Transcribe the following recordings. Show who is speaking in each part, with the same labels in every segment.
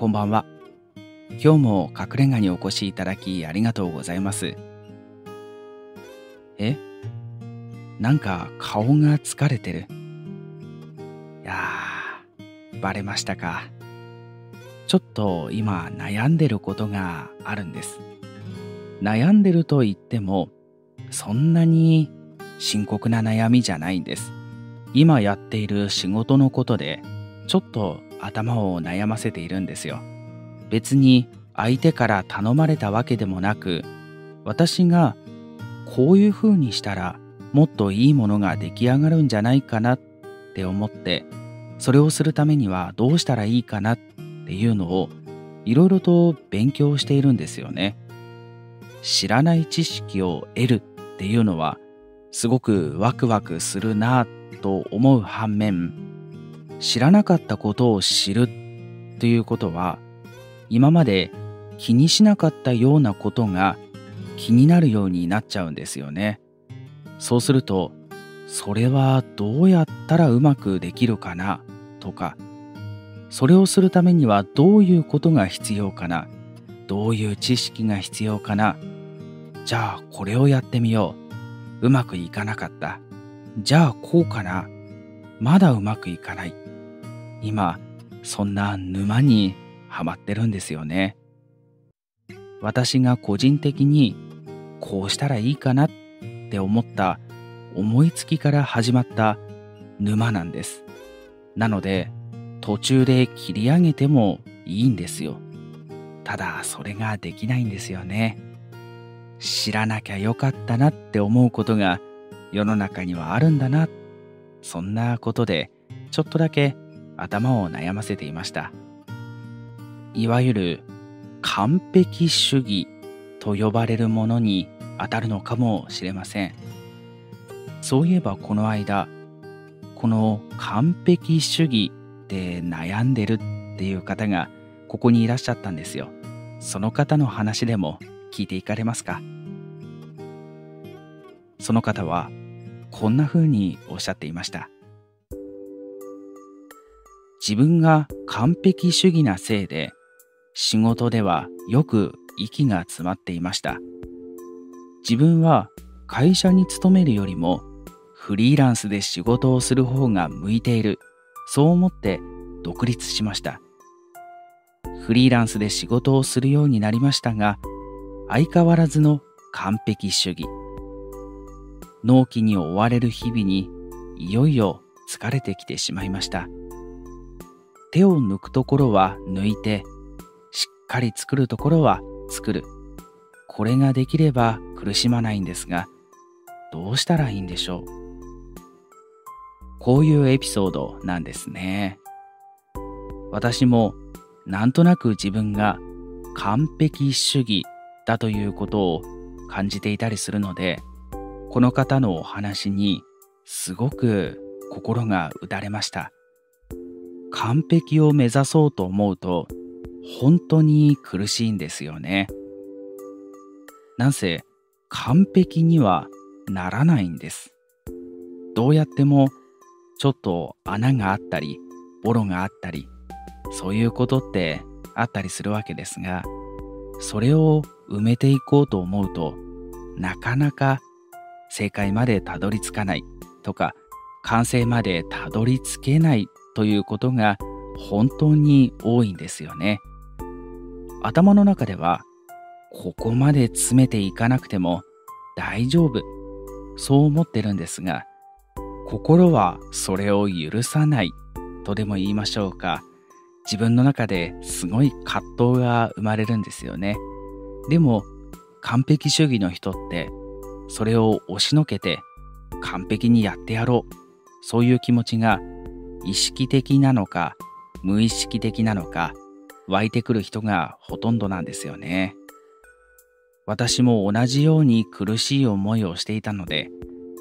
Speaker 1: こんばんは。今日も隠れ家にお越しいただきありがとうございます。え？なんか顔が疲れてる。いやー、バレましたか。ちょっと今悩んでることがあるんです。悩んでると言っても、そんなに深刻な悩みじゃないんです。今やっている仕事のことで、ちょっと頭を悩ませているんですよ。別に相手から頼まれたわけでもなく、私がこういう風にしたらもっといいものが出来上がるんじゃないかなって思って、それをするためにはどうしたらいいかなっていうのをいろいろと勉強しているんですよね。知らない知識を得るっていうのはすごくワクワクするなぁと思う反面知らなかったことを知るということは今まで気にしなかったようなことが気になるようになっちゃうんですよね。そうするとそれはどうやったらうまくできるかなとかそれをするためにはどういうことが必要かなどういう知識が必要かなじゃあこれをやってみよう。うまくいかなかった。じゃあこうかな。まだうまくいかない。今そんな沼にはまってるんですよね。私が個人的にこうしたらいいかなって思った思いつきから始まった沼なんです。なので途中で切り上げてもいいんですよ。ただそれができないんですよね。知らなきゃよかったなって思うことが世の中にはあるんだな。そんなことでちょっとだけ頭を悩ませていました。いわゆる完璧主義と呼ばれるものに当たるのかもしれません。そういえばこの間この完璧主義で悩んでるっていう方がここにいらっしゃったんですよ。その方の話でも聞いていかれますか？その方はこんな風におっしゃっていました。自分が完璧主義なせいで仕事ではよく息が詰まっていました。自分は会社に勤めるよりもフリーランスで仕事をする方が向いている。そう思って独立しました。フリーランスで仕事をするようになりましたが相変わらずの完璧主義。納期に追われる日々にいよいよ疲れてきてしまいました。手を抜くところは抜いて、しっかり作るところは作る。これができれば苦しまないんですが、どうしたらいいんでしょう？こういうエピソードなんですね。私もなんとなく自分が完璧主義だということを感じていたりするので、この方のお話にすごく心が打たれました。完璧を目指そうと思うと本当に苦しいんですよね。なんせ完璧にはならないんです。どうやってもちょっと穴があったりボロがあったりそういうことってあったりするわけですがそれを埋めていこうと思うとなかなか正解までたどり着かないとか完成までたどり着けないということが本当に多いんですよね。頭の中ではここまで詰めていかなくても大丈夫。そう思ってるんですが心はそれを許さないとでも言いましょうか。自分の中ですごい葛藤が生まれるんですよね。でも完璧主義の人ってそれを押しのけて完璧にやってやろう。そういう気持ちが意識的なのか無意識的なのか湧いてくる人がほとんどなんですよね。私も同じように苦しい思いをしていたので、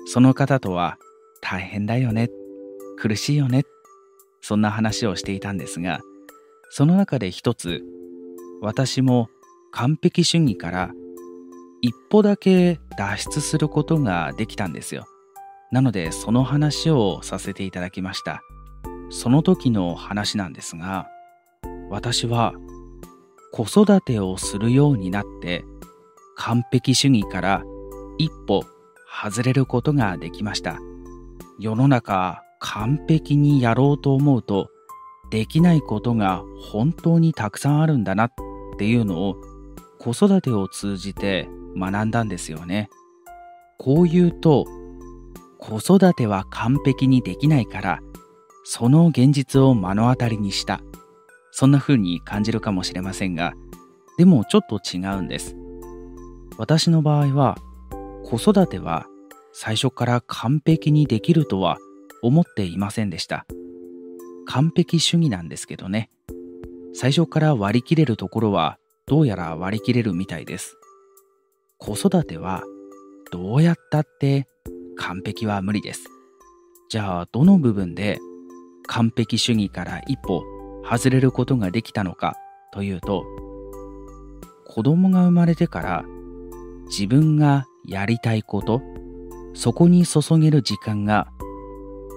Speaker 1: その方とは大変だよね、苦しいよね、そんな話をしていたんですが、その中で一つ、私も完璧主義から一歩だけ脱出することができたんですよ。なのでその話をさせていただきました。その時の話なんですが私は子育てをするようになって完璧主義から一歩外れることができました。世の中完璧にやろうと思うとできないことが本当にたくさんあるんだなっていうのを子育てを通じて学んだんですよね。こう言うと子育ては完璧にできないからその現実を目の当たりにした。そんな風に感じるかもしれませんがでもちょっと違うんです。私の場合は子育ては最初から完璧にできるとは思っていませんでした。完璧主義なんですけどね。最初から割り切れるところはどうやら割り切れるみたいです。子育てはどうやったって完璧は無理です。じゃあどの部分で完璧主義から一歩外れることができたのかというと子供が生まれてから自分がやりたいことそこに注げる時間が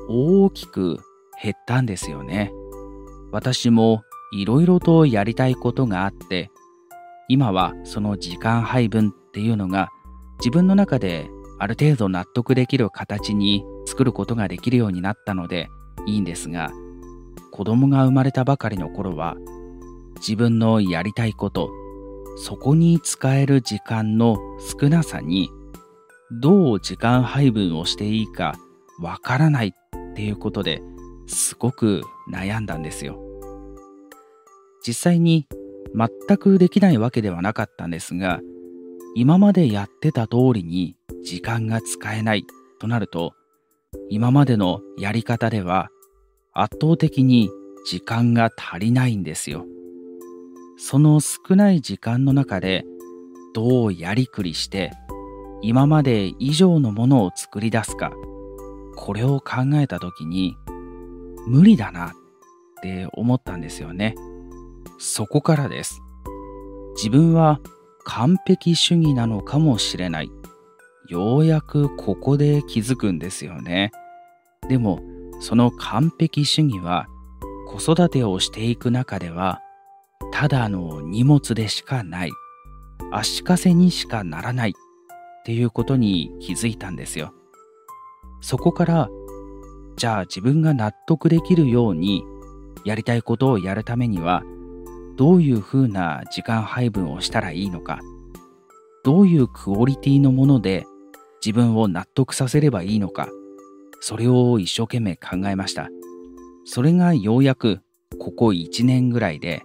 Speaker 1: 大きく減ったんですよね。私もいろいろとやりたいことがあって今はその時間配分っていうのが自分の中である程度納得できる形に作ることができるようになったのでいいんですが子供が生まれたばかりの頃は自分のやりたいことそこに使える時間の少なさにどう時間配分をしていいかわからないっていうことですごく悩んだんですよ。実際に全くできないわけではなかったんですが今までやってた通りに時間が使えないとなると今までのやり方では圧倒的に時間が足りないんですよ。その少ない時間の中でどうやりくりして今まで以上のものを作り出すかこれを考えた時に無理だなって思ったんですよね。そこからです。自分は完璧主義なのかもしれない。ようやくここで気づくんですよね。でもその完璧主義は子育てをしていく中ではただの荷物でしかない。足かせにしかならないっていうことに気づいたんですよ。そこからじゃあ自分が納得できるようにやりたいことをやるためにはどういうふうな時間配分をしたらいいのか。どういうクオリティのもので自分を納得させればいいのか。それを一生懸命考えました。それがようやくここ1年ぐらいで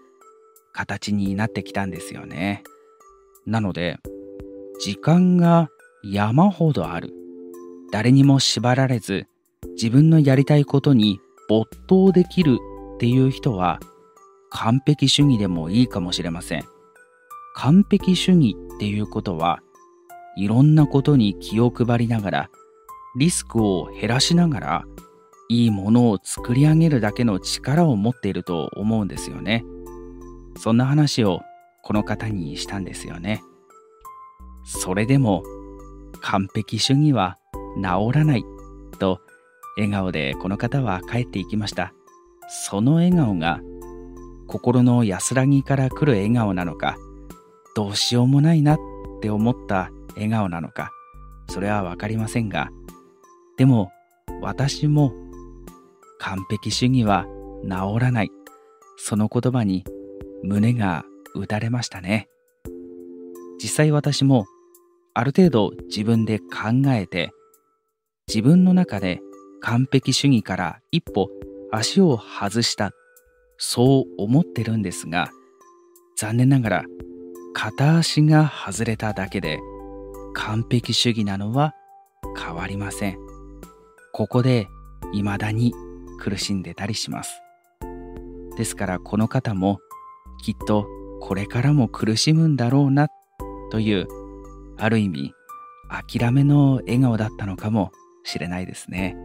Speaker 1: 形になってきたんですよね。なので時間が山ほどある。誰にも縛られず自分のやりたいことに没頭できるっていう人は完璧主義でもいいかもしれません。完璧主義っていうことはいろんなことに気を配りながらリスクを減らしながらいいものを作り上げるだけの力を持っていると思うんですよね。そんな話をこの方にしたんですよね。それでも完璧主義は治らないと笑顔でこの方は帰っていきました。その笑顔が心の安らぎから来る笑顔なのか、どうしようもないなって思った笑顔なのか、それはわかりませんが、でも私も完璧主義は治らない。その言葉に胸が打たれましたね。実際私もある程度自分で考えて自分の中で完璧主義から一歩足を外したそう思ってるんですが残念ながら片足が外れただけで完璧主義なのは変わりません。ここで未だに苦しんでたりします。ですからこの方もきっとこれからも苦しむんだろうなというある意味諦めの笑顔だったのかもしれないですね。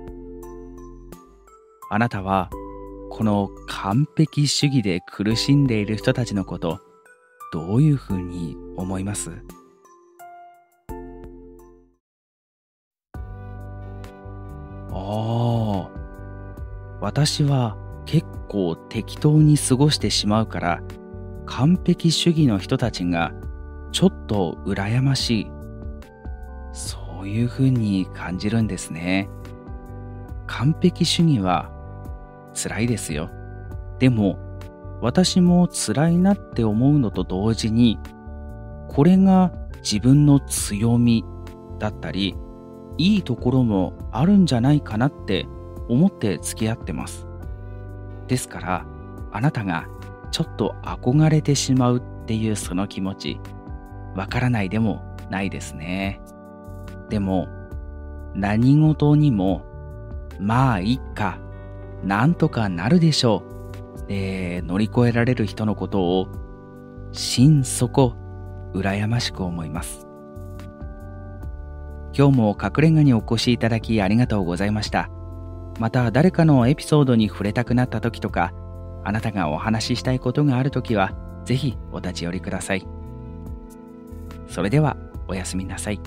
Speaker 1: あなたはこの完璧主義で苦しんでいる人たちのことどういうふうに思います？私は結構適当に過ごしてしまうから完璧主義の人たちがちょっと羨ましい。そういうふうに感じるんですね。完璧主義は辛いですよ。でも私も辛いなって思うのと同時にこれが自分の強みだったりいいところもあるんじゃないかなって思って付き合ってます。ですからあなたがちょっと憧れてしまうっていうその気持ちわからないでもないですね。でも何事にもまあいっかなんとかなるでしょうで乗り越えられる人のことを心底羨ましく思います。今日も隠れ家にお越しいただきありがとうございました。また誰かのエピソードに触れたくなった時とか、あなたがお話ししたいことがある時は、ぜひお立ち寄りください。それではおやすみなさい。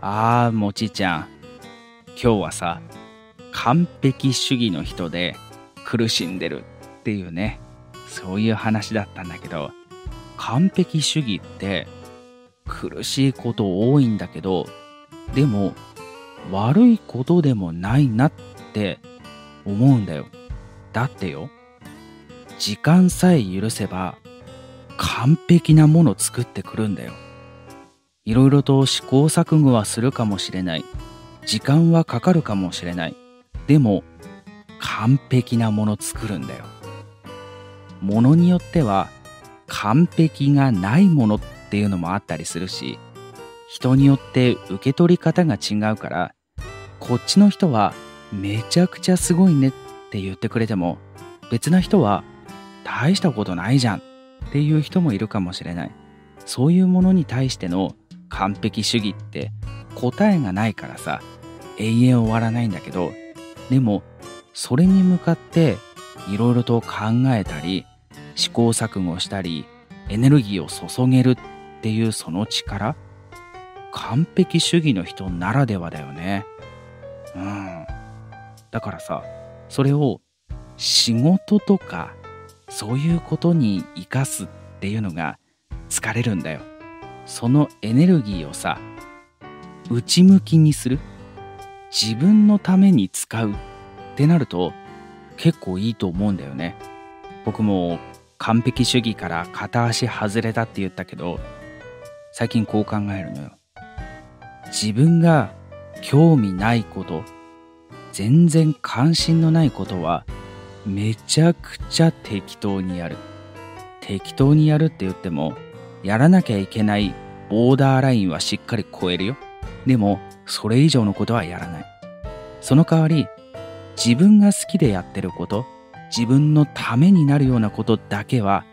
Speaker 1: ああ、もちちゃん。今日はさ、完璧主義の人で苦しんでるっていうね、そういう話だったんだけど、完璧主義って苦しいこと多いんだけど、でも悪いことでもないなって思うんだよ。だってよ、時間さえ許せば完璧なもの作ってくるんだよ。いろいろと試行錯誤はするかもしれない。時間はかかるかもしれない。でも完璧なもの作るんだよ。ものによっては完璧がないものっていうのもあったりするし人によって受け取り方が違うからこっちの人はめちゃくちゃすごいねって言ってくれても別な人は大したことないじゃんっていう人もいるかもしれない。そういうものに対しての完璧主義って答えがないからさ永遠終わらないんだけどでもそれに向かっていろいろと考えたり試行錯誤したりエネルギーを注げるっていうその力完璧主義の人ならではだよね。うん。だからさそれを仕事とかそういうことに生かすっていうのが疲れるんだよ。そのエネルギーをさ内向きにする。自分のために使うってなると結構いいと思うんだよね。僕も完璧主義から片足外れたって言ったけど最近こう考えるのよ。自分が興味ないこと全然関心のないことはめちゃくちゃ適当にやる。適当にやるって言ってもやらなきゃいけないボーダーラインはしっかり超えるよ。でもそれ以上のことはやらない。その代わり自分が好きでやってること自分のためになるようなことだけは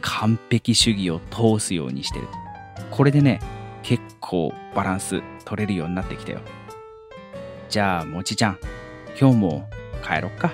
Speaker 1: 完璧主義を通すようにしてるこれでね結構バランス取れるようになってきたよじゃあもちちゃん今日も帰ろっか。